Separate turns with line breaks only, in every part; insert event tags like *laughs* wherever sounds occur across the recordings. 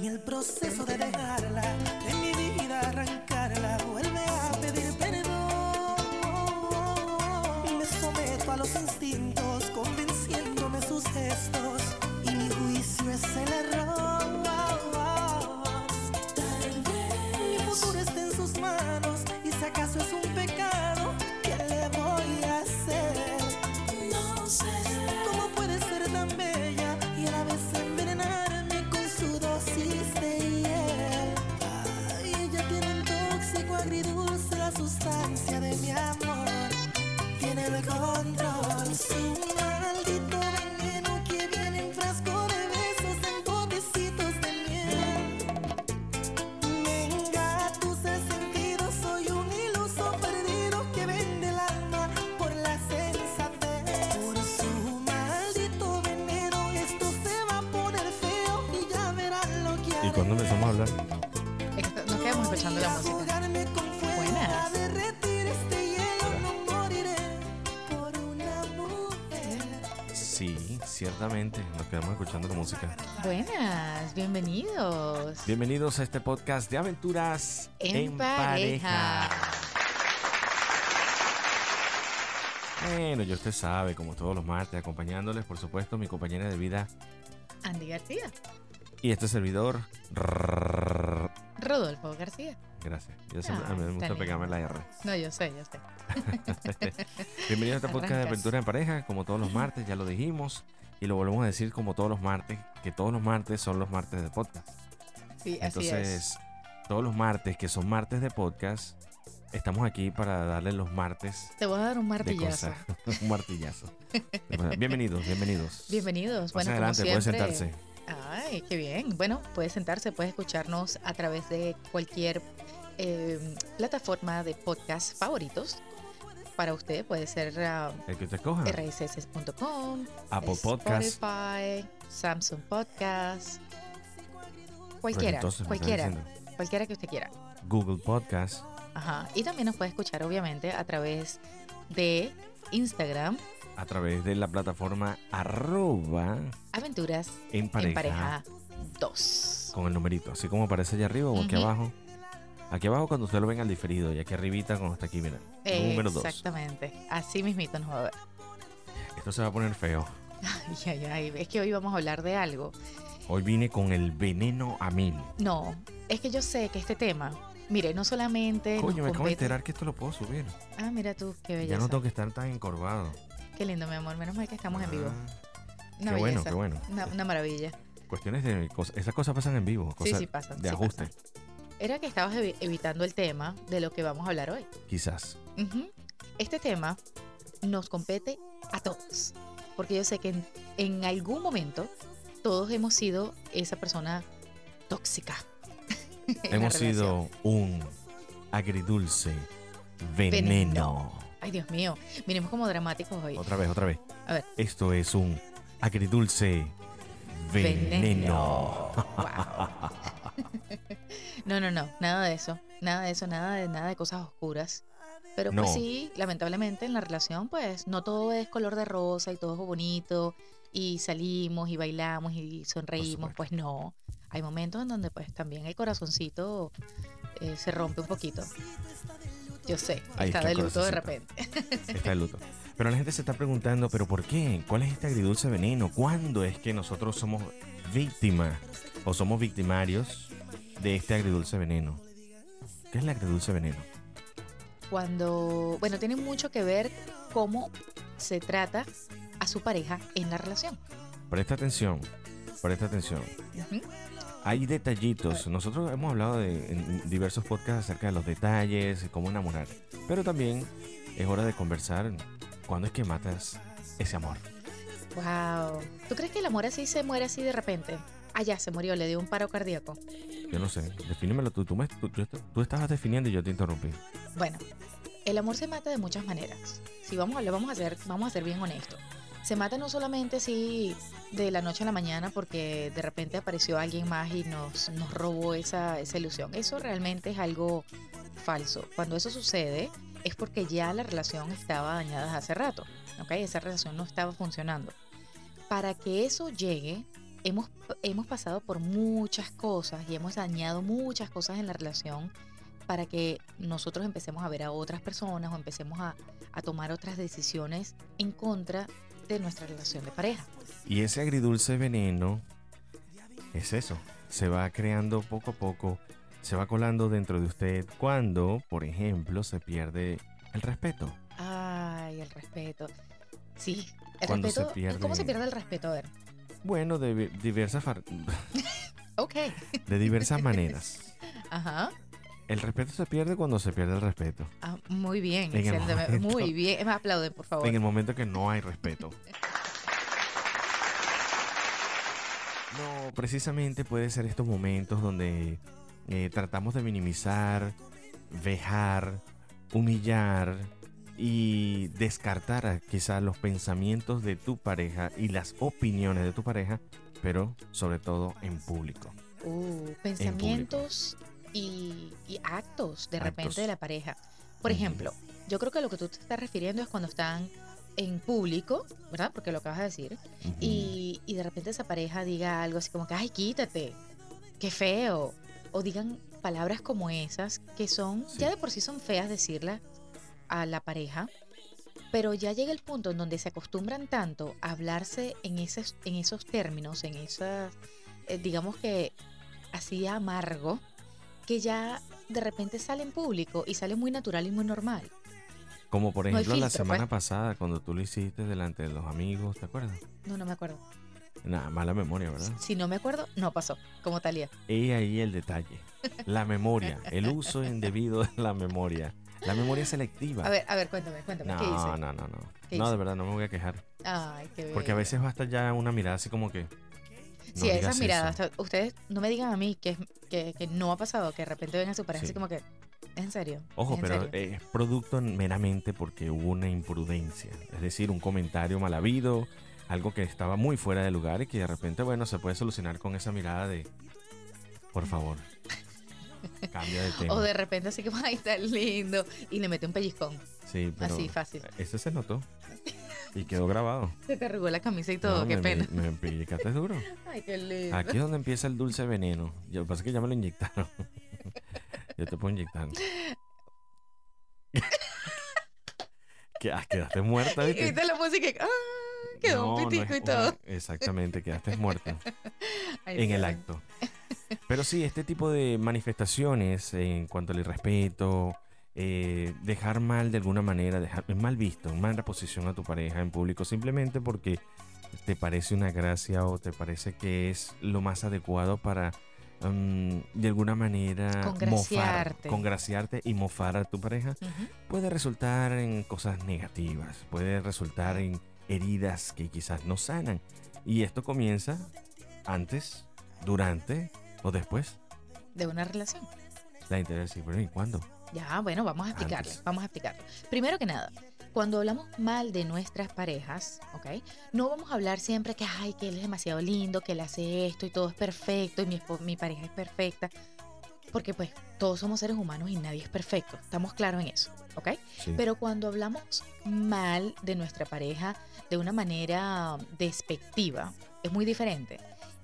En el proceso de dejarla, ¿Y
cuándo empezamos a hablar?
Nos quedamos escuchando la música. Buenas.
Sí, ciertamente, nos quedamos escuchando la música.
Buenas, bienvenidos.
Bienvenidos a este podcast de aventuras
En pareja.
Bueno, ya usted sabe, como todos los martes, acompañándoles, por supuesto, mi compañera de vida
Andy García,
y este servidor.
Rodolfo García.
Gracias. Yo siempre- a mí me gusta pegarme la R.
No, yo sé, yo sé.
Bienvenidos a este podcast de aventura en pareja, como todos los martes, ya lo dijimos. Y lo volvemos a decir como todos los martes, que todos los martes son los martes de podcast.
Sí, así
Entonces,
es.
todos los martes que son martes de podcast, estamos aquí para darle los martes
Te voy a dar un martillazo.
Un martillazo. bienvenidos, bienvenidos.
Bienvenidos.
Pase
Bueno,
adelante,
como
puede
siempre.
sentarse.
Ay, qué bien. Bueno, puede sentarse, puede escucharnos a través de cualquier eh, plataforma de podcast favoritos. Para usted puede ser ah,
El que te escoja.
rss.com,
Apple Podcast.
Spotify, Samsung Podcast, cualquiera,
entonces
cualquiera, cualquiera que usted quiera.
Google Podcast.
Ajá. Y también nos puede escuchar, obviamente, a través de Instagram,
A través de la plataforma arroba
Aventuras
en pareja,
en Pareja 2.
con el numerito. Así como aparece allá arriba o aquí abajo. Aquí abajo cuando usted lo venga al diferido y aquí arribita cuando está aquí, mira. Número 2.
Exactamente. Así mismito nos va a ver.
Esto se va a poner feo. *laughs*
Ay, ay, ay. Es que hoy vamos a hablar de algo.
Hoy vine con el veneno a mil.
No, es que yo sé que este tema, mire, no solamente.
Coño, me acabo de enterar que esto lo puedo subir.
Ah, mira tú, qué
Ya
belleza.
no tengo que estar tan encorvado.
Qué lindo, mi amor. Menos mal que estamos en vivo.
Ah,
Una
qué bueno, qué bueno.
Una, una maravilla.
Cuestiones de cosas. Esas cosas pasan en vivo. Cosas
sí, pasan,
De
sí
ajuste.
pasan. Era que estabas evi- evitando el tema de lo que vamos a hablar hoy.
Quizás.
Este tema nos compete a todos. Porque yo sé que en, en algún momento todos hemos sido esa persona tóxica. *laughs*
Hemos sido un agridulce veneno.
Veneno. Ay, Dios mío. Miremos como dramáticos hoy.
Otra vez, otra vez.
A ver.
Esto es un agridulce veneno.
Wow. *laughs* no, no, no. Nada de eso. Nada de eso. Nada de nada de cosas oscuras. Pero pues sí, lamentablemente en la relación, pues no todo es color de rosa y todo es bonito. Y salimos y bailamos y sonreímos. Pues no. Hay momentos en donde pues también el corazoncito eh, se rompe un poquito. Yo sé,
Ahí
está
está
de luto de repente. *laughs*
Está de luto. Pero la gente se está preguntando, ¿pero por qué? ¿Cuál es este agridulce veneno? ¿Cuándo es que nosotros somos víctimas o somos victimarios de este agridulce veneno? ¿Qué es el agridulce veneno?
Cuando, bueno, tiene mucho que ver cómo se trata a su pareja en la relación.
Presta atención, presta atención. Hay detallitos. Nosotros hemos hablado de, en diversos podcasts acerca de los detalles, cómo enamorar. Pero también es hora de conversar cuándo es que matas ese amor.
Wow. ¿Tú crees que el amor así se muere así de repente? Ah, ya se murió, le dio un paro cardíaco.
Yo no sé, defínemelo tú. Tú, me- tú- tú estabas definiendo y yo te interrumpí.
Bueno, el amor se mata de muchas maneras. Si vamos a, le vamos a ser, vamos a ser bien honestos. Se mata no solamente así de la noche a la mañana porque de repente apareció alguien más y nos, nos robó esa, esa ilusión. Eso realmente es algo falso. Cuando eso sucede es porque ya la relación estaba dañada hace rato. ¿ok? Esa relación no estaba funcionando. Para que eso llegue, hemos, hemos pasado por muchas cosas y hemos dañado muchas cosas en la relación para que nosotros empecemos a ver a otras personas o empecemos a, a tomar otras decisiones en contra de nuestra relación de pareja.
Y ese agridulce veneno es eso, se va creando poco a poco, se va colando dentro de usted cuando, por ejemplo, se pierde el respeto.
Ay, el respeto. Sí, el
Cuando se
respeto.
pierde-
¿Cómo se pierde el respeto? A ver.
Bueno, de diversas, *laughs*
Ok.
de diversas maneras.
Ajá.
El respeto se pierde cuando se pierde el respeto.
Ah, muy bien,
momento.
Muy bien. Me aplauden, por favor.
En el momento que no hay respeto. No, precisamente puede ser estos momentos donde eh, tratamos de minimizar, vejar, humillar y descartar a quizás los pensamientos de tu pareja y las opiniones de tu pareja, pero sobre todo en público.
Uh, pensamientos y, y actos de repente
Actos.
de la pareja. Por ejemplo, yo creo que lo que tú te estás refiriendo es cuando están en público, ¿verdad? Porque lo acabas de decir.
Ujú.
y, y de repente esa pareja diga algo así como que, ay, quítate, qué feo. O digan palabras como esas que son,
Sí.
ya de por sí son feas decirlas a la pareja, pero ya llega el punto en donde se acostumbran tanto a hablarse en esos, en esos términos, en esas, eh, digamos que así amargo, que ya de repente sale en público y sale muy natural y muy normal.
Como por
no
ejemplo la semana
pues.
pasada cuando tú lo hiciste delante de los amigos, ¿te acuerdas?
No, no me acuerdo.
Nada, mala memoria, ¿verdad?
Si no me acuerdo, no pasó, como Talía.
Y ahí el detalle. La memoria, el uso indebido de la memoria. La memoria selectiva.
A ver, a ver, cuéntame, cuéntame, ¿qué
no,
hice?
no, no, no.
¿Qué
No,
hice?
de verdad, no me voy a quejar.
Ay, qué
Porque a veces basta ya una mirada así como que.
Sí, esas miradas.
eso.
Ustedes no me digan a mí que, que, que no ha pasado, que de repente ven a su pareja
Sí.
así como que. ¿Es en serio?
Ojo,
¿Es en
pero
serio?".
eh, es producto meramente porque hubo una imprudencia. Es decir, un comentario mal habido, algo que estaba muy fuera de lugar y que de repente, bueno, se puede solucionar con esa mirada de. Por favor. *laughs* Cambia de tema.
O de repente así como, ay, está lindo. Y le mete un pellizcón.
Sí, pero
Así, fácil.
Eso se notó. Y quedó grabado.
Se te arrugó la camisa y todo,
No,
qué
me,
pena.
Me, me duro. *laughs*
Ay, qué lindo.
Aquí es donde empieza el dulce veneno. Yo pasa que ya me lo inyectaron. *laughs* Yo te puedo inyectar. Que- ah, quedaste muerta,
Y
¿viste?
la música y, ah, quedó
No,
un
no
pitico
es
y todo. *laughs*
exactamente, quedaste muerta
Ay,
en el acto. Pero sí, este tipo de manifestaciones en cuanto al irrespeto, eh, dejar mal de alguna manera, dejar mal visto, en mala posición a tu pareja en público, simplemente porque te parece una gracia o te parece que es lo más adecuado para mm, de alguna manera mofar,
Congraciarte.
congraciarte y mofar a tu pareja, puede resultar en cosas negativas, puede resultar en heridas que quizás no sanan. Y esto comienza antes, durante o después.
De una relación.
La bueno, ¿y cuándo?
Ya, bueno, vamos a explicarle,
Antes.
vamos a explicarle. Primero que nada, cuando hablamos mal de nuestras parejas, ¿ok? No vamos a hablar siempre que, ay, que él es demasiado lindo, que él hace esto y todo es perfecto y mi, espo- mi pareja es perfecta. Porque pues todos somos seres humanos y nadie es perfecto. Estamos claros en eso, ¿ok?
Sí.
Pero cuando hablamos mal de nuestra pareja de una manera despectiva, es muy diferente.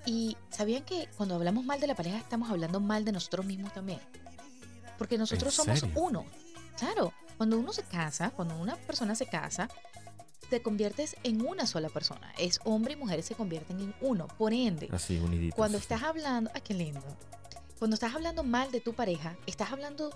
Y sabían que cuando hablamos mal de la pareja estamos hablando mal de nosotros mismos también. Porque nosotros somos
serio?
uno. Claro, cuando uno se casa, cuando una persona se casa, te conviertes en una sola persona. Es hombre y mujer se convierten en uno. Por ende,
Así, uniditos.
cuando estás hablando, ¡ay, qué lindo! Cuando estás hablando mal de tu pareja, estás hablando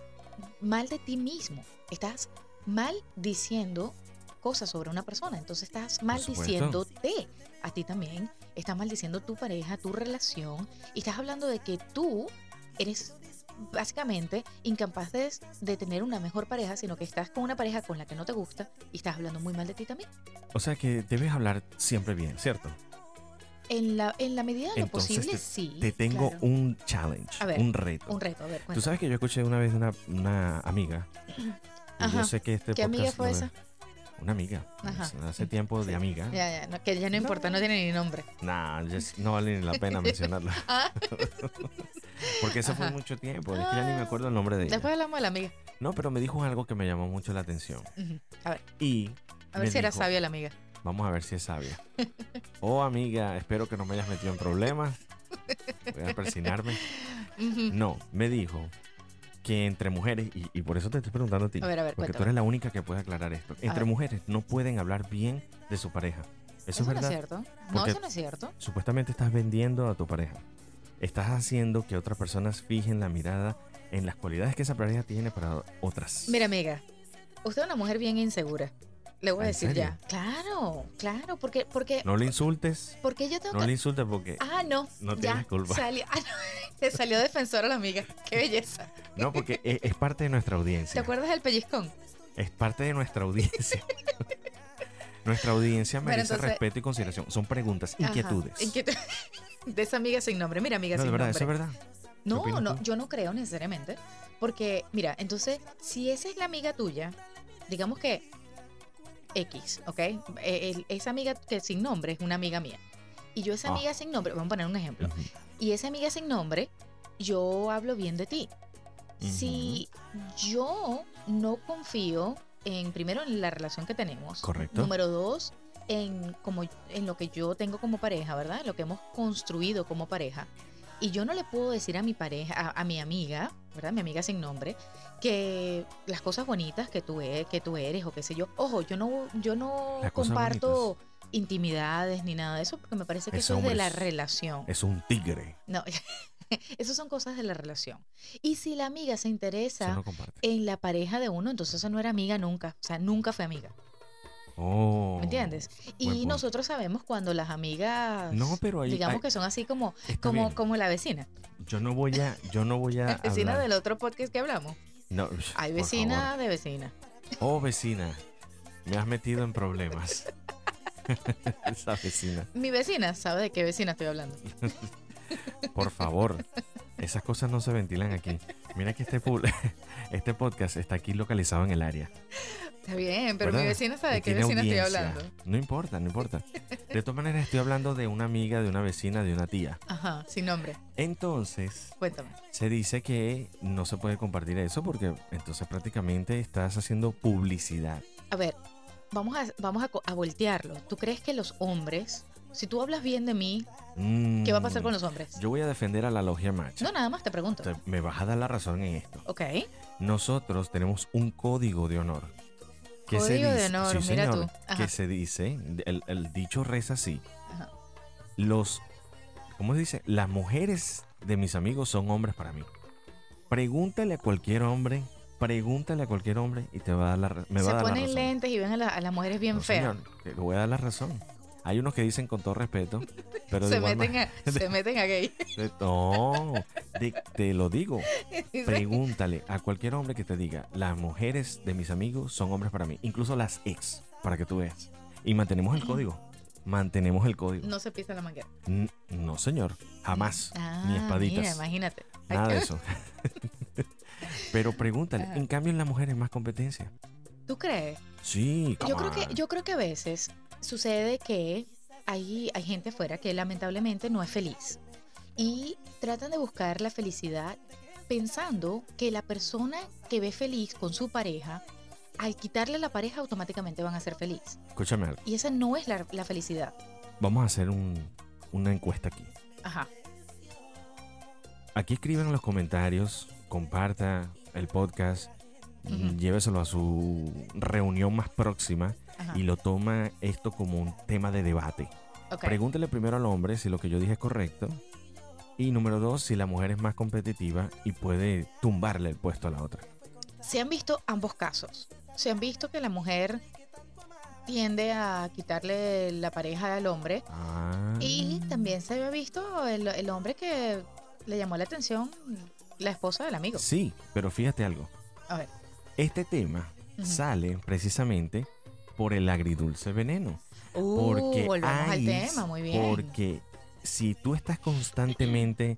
mal de ti mismo. Estás mal diciendo cosas sobre una persona. Entonces estás mal
supuesto.
diciéndote a ti también. Estás maldiciendo tu pareja, tu relación. Y estás hablando de que tú eres básicamente incapaz de, tener una mejor pareja, sino que estás con una pareja con la que no te gusta y estás hablando muy mal de ti también.
O sea que debes hablar siempre bien, ¿cierto?
En la, en la medida de lo posible,
te-
sí.
Te tengo
claro.
un challenge,
A ver,
un reto.
Un reto, a ver,
Tú sabes que yo escuché una vez de una, una amiga. y
Ajá.
Yo sé que este
¿Qué amiga
podcast
fue
lo ve-
esa?
Una amiga. Hace- tiempo de amiga.
Ya, ya, no, que ya no importa, no tiene ni nombre.
Nah, no vale ni la pena *laughs* mencionarla.
Ah,
Porque eso fue mucho tiempo. Es que ya ni me acuerdo el nombre de ella.
después hablamos de la amiga.
No, pero me dijo algo que me llamó mucho la atención.
A ver,
Y
a ver si era sabia la amiga.
Vamos a ver si es sabia. *laughs* Oh, amiga, espero que no me hayas metido en problemas. Voy a persinarme. No, me dijo que entre mujeres, y, y por eso te estoy preguntando a ti,
A ver, a ver,
porque tú eres la única que puede aclarar esto. Entre mujeres no pueden hablar bien de su pareja. Eso,
Eso
es
no es
verdad.
cierto. No, eso no es cierto.
Supuestamente estás vendiendo a tu pareja. Estás haciendo que otras personas fijen la mirada en las cualidades que esa pareja tiene para otras.
Mira, amiga, usted es una mujer bien insegura. Le voy a
¿En
decir
serio?
ya. Claro, claro, porque, porque,
No le insultes.
porque yo tengo
No
que.
le insultes porque.
Ah, no.
No
ya
tienes culpa.
salió- ah, no, *laughs* te salió defensora la amiga. Qué belleza.
No, porque es, es parte de nuestra
¿Te
audiencia.
acuerdas del pellizcón?
Es parte de nuestra audiencia. *laughs* nuestra audiencia merece
entonces-
respeto y consideración. Son preguntas,
Ajá,
inquietudes.
inquietu- *laughs* De esa amiga sin nombre. Mira, amiga
No, de
sin
verdad,
nombre.
eso es verdad.
No, no,
tú?
yo no creo necesariamente. Porque, mira, entonces, si esa es la amiga tuya, digamos que X, ¿ok? Eh, el- esa amiga que sin nombre es una amiga mía. Y yo esa
Ah.
amiga sin nombre, vamos a poner un ejemplo. Y esa amiga sin nombre, yo hablo bien de ti. Si yo no confío en, primero, en la relación que tenemos.
Correcto.
Número dos, en, como, en lo que yo tengo como pareja, ¿verdad? En lo que hemos construido como pareja. Y yo no le puedo decir a mi pareja, a, a mi amiga, ¿verdad? Mi amiga sin nombre, que las cosas bonitas que tú, e- que tú eres o qué sé yo. Ojo, yo no, yo no comparto intimidades ni nada de eso porque me parece que
Ese
eso es de la
es-
relación.
Es un tigre.
No, *laughs* esas son cosas de la relación. Y si la amiga se
Eso
interesa
no
en la pareja de uno, entonces eso no era amiga nunca. O sea, nunca fue amiga.
Oh.
¿Me entiendes? Y nosotros sabemos cuando las amigas,
No, pero ahí-
digamos
ahí-
que son así como, como,
bien.
como la vecina.
Yo no voy a, yo no voy a
La *laughs* vecina
hablar-
del otro podcast que hablamos.
No,
Hay vecina de vecina.
Oh, vecina, me has metido en problemas. *laughs* Esa vecina.
Mi vecina sabe de qué vecina estoy hablando. *laughs*
Por favor, esas cosas no se ventilan aquí. Mira que este, este podcast está aquí localizado en el área.
Está bien, pero mi vecina sabe de qué vecina estoy hablando.
No importa, no importa. De todas maneras, estoy hablando de una amiga, de una vecina, de una tía.
Ajá, sin nombre.
Entonces,
Cuéntame.
se dice que no se puede compartir eso porque entonces prácticamente estás haciendo publicidad.
A ver, vamos a, vamos a, voltearlo. ¿Tú crees que los hombres, si tú hablas bien de mí, qué va a pasar con los hombres?
Mm, Yo voy a defender a la logia macha.
No, nada más te pregunto.
Te- Me vas a dar la razón en esto.
Ok.
Nosotros tenemos un código de honor. Se
Código de
dice-
honor,
sí,
mira
señor,
tú.
Que se dice, el, el dicho reza así.
Ajá.
Los, ¿cómo se dice? Las mujeres de mis amigos son hombres para mí. Pregúntale a cualquier hombre, pregúntale a cualquier hombre y te va a dar la, me va
Se
a dar la
ponen
razón.
lentes y ven a, la- a las mujeres bien
No,
feas.
señor, te voy a dar la razón. Hay unos que dicen con todo respeto, pero
Se meten, a, *laughs* se meten a gay.
de- No, de- te lo digo. *laughs* Pregúntale a cualquier hombre que te diga, las mujeres de mis amigos son hombres para mí, incluso las ex, para que tú veas. Y mantenemos el código. Mantenemos el código.
no se pisa la manguera.
N- No, señor, jamás.
Ah,
ni espaditas.
Mira, imagínate.
Nada de eso. *laughs* Pero pregúntale,
Ajá.
en cambio en la mujer es más competencia.
¿Tú crees?
Sí,
Yo creo que yo creo que a veces sucede que hay, hay gente afuera que lamentablemente no es feliz y tratan de buscar la felicidad pensando que la persona que ve feliz con su pareja al quitarle la pareja automáticamente van a ser feliz
Escúchame algo.
y esa no es la, la felicidad.
Vamos a hacer un- una encuesta aquí.
Ajá.
Aquí escriben en los comentarios, comparta el podcast, Lléveselo a su reunión más próxima
Ajá.
y lo toma esto como un tema de debate. Pregúntele primero al hombre si lo que yo dije es correcto. Y número dos, si la mujer es más competitiva y puede tumbarle el puesto a la otra.
Se han visto ambos casos. Se han visto que la mujer tiende a quitarle la pareja al hombre
Ah.
Y también se había visto el, el hombre que le llamó la atención la esposa del amigo.
Sí, pero fíjate algo.
A ver.
Este tema sale precisamente por el agridulce veneno.
Uh,
Porque
volvemos al tema, muy bien.
Porque si tú estás constantemente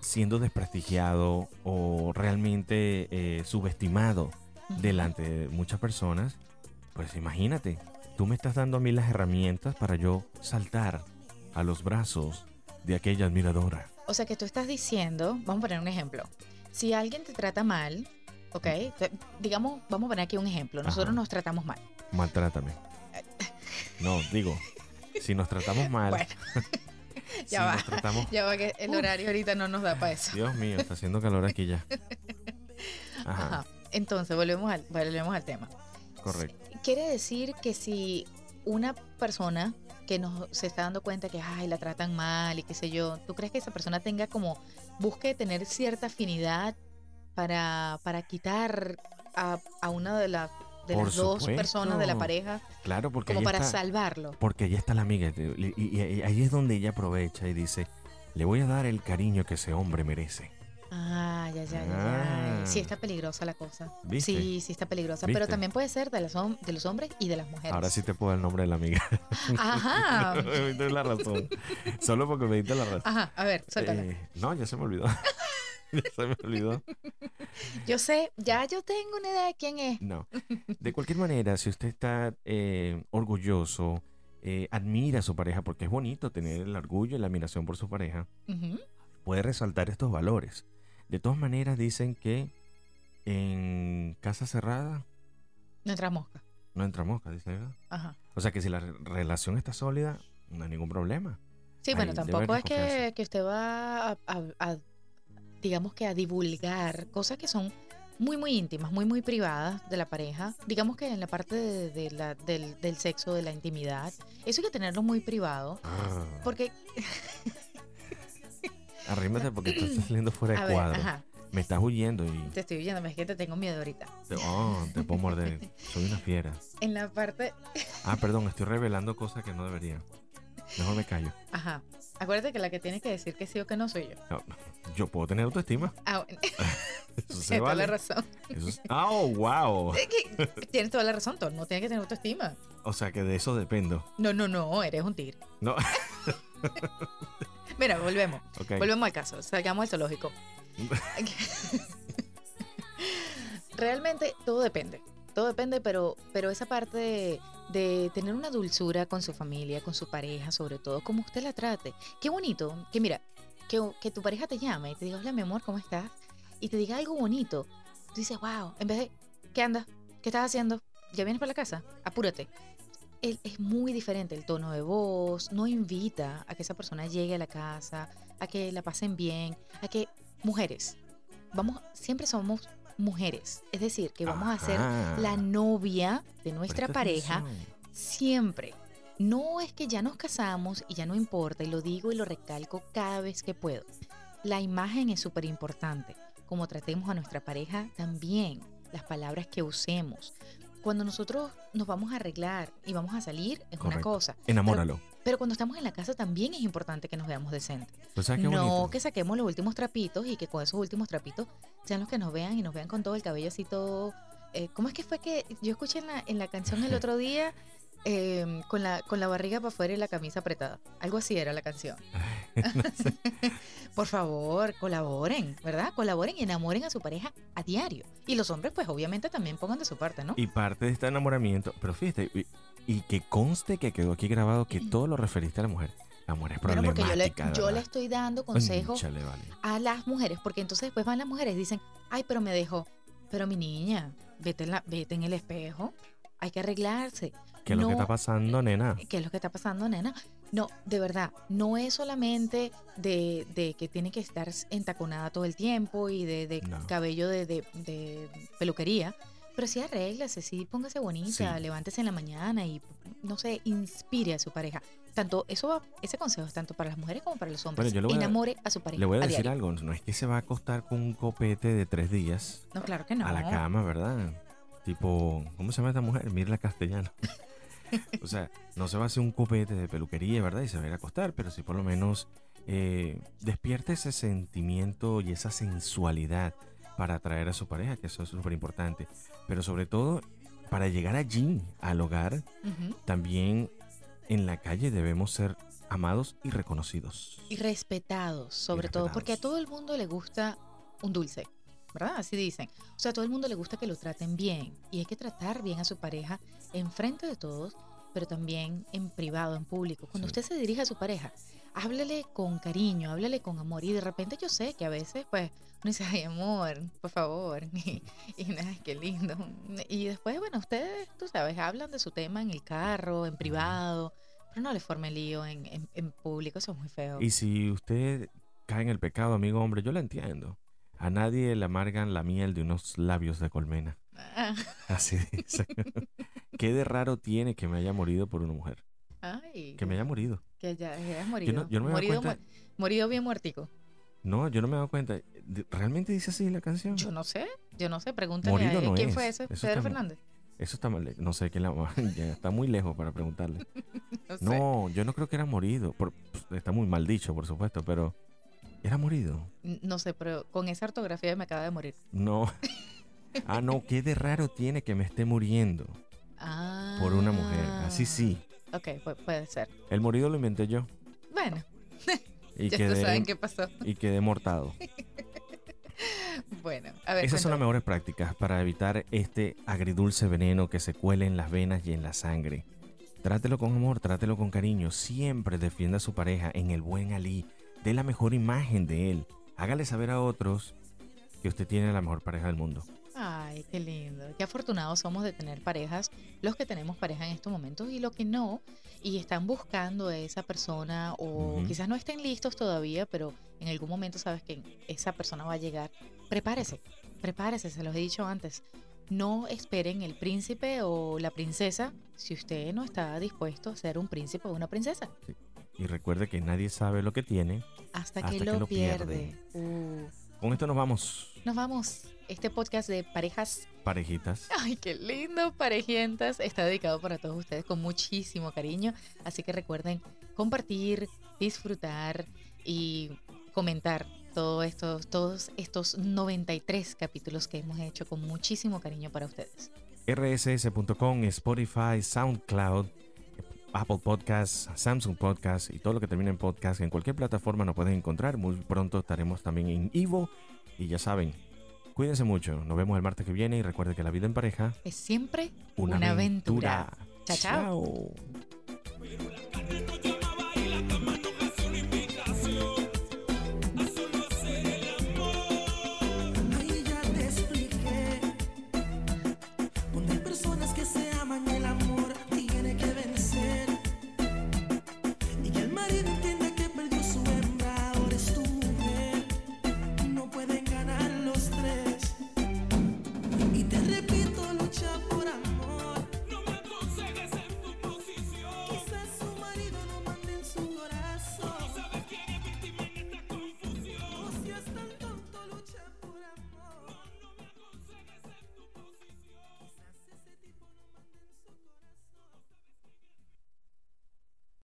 siendo desprestigiado o realmente eh, subestimado delante de muchas personas, pues imagínate, tú me estás dando a mí las herramientas para yo saltar a los brazos de aquella admiradora.
O sea que tú estás diciendo, vamos a poner un ejemplo. Si alguien te trata mal, ¿ok? Digamos, vamos a poner aquí un ejemplo. Nosotros
Ajá.
nos tratamos mal.
Maltrátame. No, digo, si nos tratamos mal.
Bueno. *laughs*
si
ya va.
nos tratamos.
Ya va que el horario ahorita no nos da para eso.
Dios mío, está haciendo calor aquí ya. *laughs* Ajá,
Ajá. Entonces, volvemos al, volvemos al tema.
correcto.
Quiere decir que si una persona que nos se está dando cuenta que ay, la tratan mal y qué sé yo, ¿tú crees que esa persona tenga como busque tener cierta afinidad para, para quitar a, a una de, la- de
Por
las dos
supuesto.
personas de la pareja
Claro, porque
como para
está,
salvarlo?
porque ahí está la amiga. Y, y- y ahí es donde ella aprovecha y dice, le voy a dar el cariño que ese hombre merece.
Ah, ya, ya, ya, ya.
Ah.
Sí está peligrosa la cosa.
¿Viste?
Sí, sí está peligrosa.
¿Viste?
Pero también puede ser de, las hom- de los hombres y de las mujeres.
Ahora sí te puedo dar el nombre de la amiga.
Ajá.
me diste la razón. Solo porque me diste la razón.
Ajá, a ver, suéltala.
Eh, no, ya se me olvidó. *laughs* se me olvidó. *laughs*
Yo sé, ya yo tengo una idea de quién es.
No. *laughs* De cualquier manera, si usted está eh, orgulloso, eh, admira a su pareja, porque es bonito tener el orgullo y la admiración por su pareja, puede resaltar estos valores. De todas maneras, dicen que en casa cerrada
No entra mosca.
no entra mosca, dice, ¿verdad?
Ajá.
O sea que si la re- relación está sólida, no hay ningún problema.
Sí, bueno,
Ahí
tampoco es que, que usted va a, a- a, digamos que a divulgar cosas que son muy, muy íntimas, muy, muy privadas de la pareja. Digamos que en la parte de, de la, del, del sexo, de la intimidad, eso hay que tenerlo muy privado.
Ah,
Porque, *laughs*
arrímate porque tú estás saliendo fuera
a
de
ver,
cuadro.
ajá,
Me estás huyendo y
te estoy oyendo, es que te tengo miedo ahorita.
oh, te puedo morder. *laughs* Soy una fiera.
En la parte,
Ah, perdón, estoy revelando cosas que no debería. Mejor me callo.
ajá, acuérdate que la que tiene que decir que sí o que no soy yo.
No, yo puedo tener autoestima.
Ah, bueno,
Eso se
tienes toda la razón.
Eso es- Ah, oh, wow.
Tienes toda la razón, todo no tiene que tener autoestima.
O sea que de eso dependo.
No, no, no, eres un tigre.
No. *laughs*
Mira, volvemos. Volvemos al caso, salgamos al zoológico. *laughs* *laughs* Realmente todo depende. Todo depende, pero, pero esa parte de, tener una dulzura con su familia, con su pareja, sobre todo, como usted la trate. Qué bonito, que mira, que, que tu pareja te llame y te diga, hola mi amor, ¿cómo estás? Y te diga algo bonito. Tú dices, wow, en vez de, ¿qué andas? ¿Qué estás haciendo? ¿Ya vienes para la casa? Apúrate. Es muy diferente el tono de voz, no invita a que esa persona llegue a la casa, a que la pasen bien, a que mujeres, vamos, siempre somos mujeres, es decir, que vamos a ser la novia de nuestra
Presta
pareja
atención.
siempre. No es que ya nos casamos y ya no importa, y lo digo y lo recalco cada vez que puedo. La imagen es súper importante. Como tratemos a nuestra pareja también, las palabras que usemos. Cuando nosotros nos vamos a arreglar y vamos a salir es una cosa.
Enamóralo.
Pero cuando estamos en la casa también es importante que nos veamos decentes.
Pues, ¿sabes qué
No que saquemos los últimos trapitos y que con esos últimos trapitos sean los que nos vean y nos vean con todo el cabello así todo. eh, ¿Cómo es que fue que yo escuché en la, en la canción el otro día eh, con, la, con la barriga para afuera y la camisa apretada? Algo así era la canción. *laughs* *laughs* Por favor, colaboren, ¿verdad? Colaboren y enamoren a su pareja a diario. Y los hombres, pues obviamente también pongan de su parte, ¿no?
Y parte de este enamoramiento, pero fíjate, y, y que conste que quedó aquí grabado que todo lo referiste a la mujer. Mujer es
Bueno, porque yo le, yo le estoy dando consejos
Cónchale, vale.
a las mujeres, porque entonces después van las mujeres y dicen, ay, pero me dejó. Pero mi niña, vete en, la, vete en el espejo, hay que arreglarse.
¿Qué es lo que
No,
está pasando, nena?
¿Qué es lo que está pasando, nena? No, de verdad, no es solamente de, de que tiene que estar entaconada todo el tiempo y de, de
No.
cabello de, de- de peluquería, pero sí arréglase, sí póngase bonita,
Sí.
levántese en la mañana y, no sé, inspire a su pareja. Tanto, eso va, ese consejo es tanto para las mujeres como para los hombres.
Bueno, a-
Enamore a su pareja.
Le voy a
a
decir
diario.
algo, no es que se va a acostar con un copete de tres días
No, claro que no.
a la cama, ¿verdad? Tipo, ¿cómo se llama esta mujer? Mirla Castellano. *laughs* o sea, no se va a hacer un copete de peluquería, ¿verdad? Y se va a ir a acostar, pero sí por lo menos eh, despierta ese sentimiento y esa sensualidad para atraer a su pareja, que eso es súper importante. Pero sobre todo, para llegar allí, al hogar, también en la calle debemos ser amados y reconocidos.
Y respetados, sobre todo, porque a todo el mundo le gusta un dulce, ¿verdad? Así dicen. O sea, a todo el mundo le gusta que lo traten bien. Y hay que tratar bien a su pareja enfrente de todos pero también en privado, en público. Cuando
Sí.
usted se dirige a su pareja, háblele con cariño, háblele con amor. Y de repente yo sé que a veces, pues, uno dice, ay, amor, por favor. Y, *laughs* y nada, qué lindo. Y después, bueno, ustedes, tú sabes, hablan de su tema en el carro, en privado, pero no le formen lío en, en, en público, eso es muy feo.
Y si usted cae en el pecado, amigo hombre, yo lo entiendo. A nadie le amargan la miel de unos labios de colmena.
Ah, *laughs*
Así dice. *laughs* ¿Qué de raro tiene que me haya morido por una mujer?
Ay,
Que me haya morido.
que ya hayas morido.
no- yo no me
morido,
cuenta-
morido bien muertico.
No, yo no me he dado cuenta. ¿Realmente dice así la canción?
Yo no sé, yo no sé, pregúntale
Morido
a él.
no
¿Quién
es,
fue ese?
eso
¿Pedro Fernández?
Eso está mal. No sé quién la. *laughs* ya está muy lejos para preguntarle.
No sé.
No, yo no creo que era morido. Por- está muy mal dicho, por supuesto, pero. Era morido.
No sé, pero con esa ortografía me acaba de morir.
No. Ah, no, qué de raro tiene que me esté muriendo
Ah.
por una mujer. Así sí.
Ok, pu- puede ser.
El morido lo inventé yo.
Bueno,
Y *laughs*
ya
quedé,
saben qué pasó.
y quedé mortado. *laughs*
Bueno, a ver.
Esas son las mejores prácticas para evitar este agridulce veneno que se cuele en las venas y en la sangre. Trátelo con amor, trátelo con cariño. Siempre defienda a su pareja en el buen Ali. Dé la mejor imagen de él. Hágale saber a otros que usted tiene la mejor pareja del mundo.
Ay, qué lindo. Qué afortunados somos de tener parejas, los que tenemos pareja en estos momentos y los que no, y están buscando a esa persona o
Ujú.
quizás no estén listos todavía, pero en algún momento sabes que esa persona va a llegar. Prepárese, prepárese, se los he dicho antes. No esperen el príncipe o la princesa si usted no está dispuesto a ser un príncipe o una princesa.
Y recuerde que nadie sabe lo que tiene.
Hasta,
Hasta
que,
que
lo,
lo
pierde. Uh.
Con esto nos vamos,
Nos vamos. Este podcast de parejas
parejitas.
Ay, qué lindo, parejientas. Está dedicado para todos ustedes con muchísimo cariño. Así que recuerden compartir, disfrutar y comentar todos estos, todos estos 93 capítulos que hemos hecho con muchísimo cariño para ustedes.
rss.com, Spotify, SoundCloud, Apple Podcasts, Samsung Podcasts y todo lo que termina en podcast. En cualquier plataforma nos pueden encontrar. Muy pronto estaremos también en Ivo. Y ya saben, cuídense mucho. Nos vemos el martes que viene y recuerden que la vida en pareja
Es siempre
una,
una, aventura.
aventura.
Chao, chao.
chao.